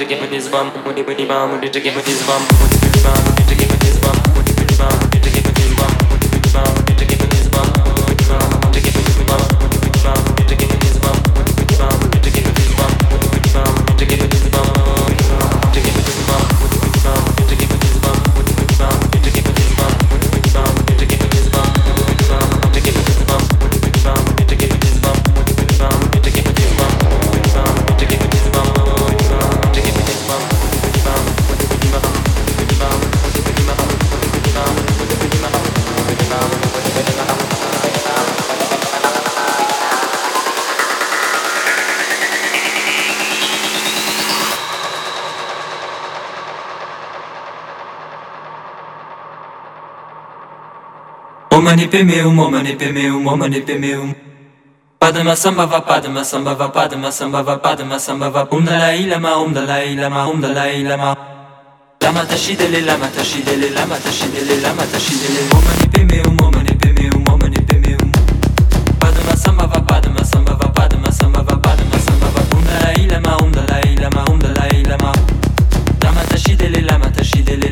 to get with this bum, with it, bum, with to get with this bum. Momani pemeum, momani pemeum, momani pemeum. Padma samba va padma samba va padma samba va padma samba va um dalai lama um dalai lama um dalai lama. Lama tashidele lama tashidele lama tashidele lama tashidele momani pemeum, momani pemeum, momani pemeum. Padma samba va padma samba va padma samba va padma samba va um dalai lama um dalai lama um dalai lama. Lama tashidele lama lama tashidele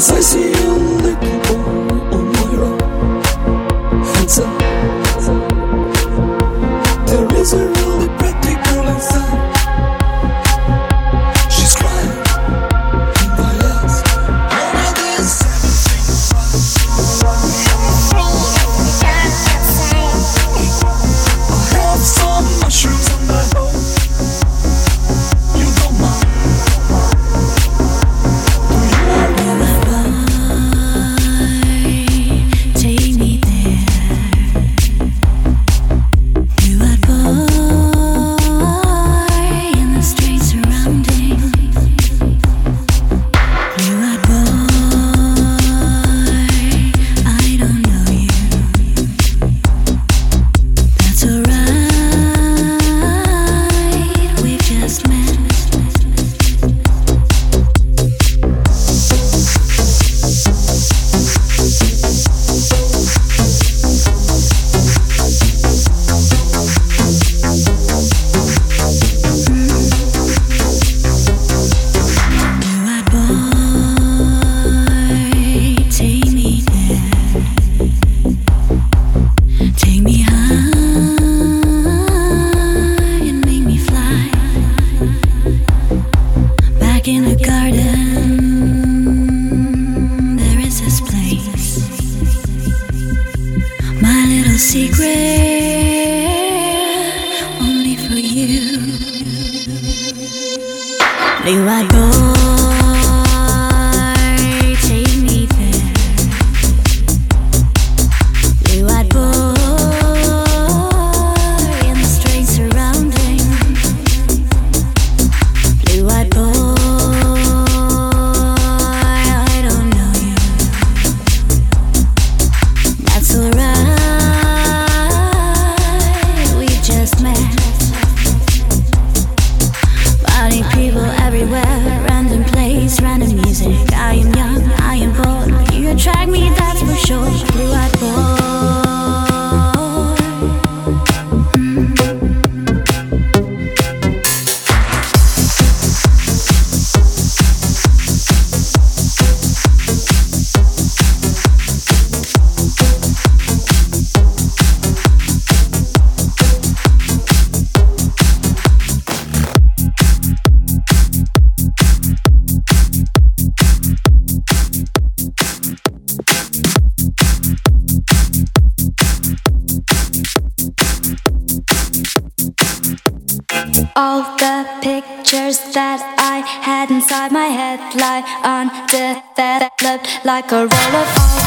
在笑。All the pictures that I had inside my head lie undeveloped like a roll of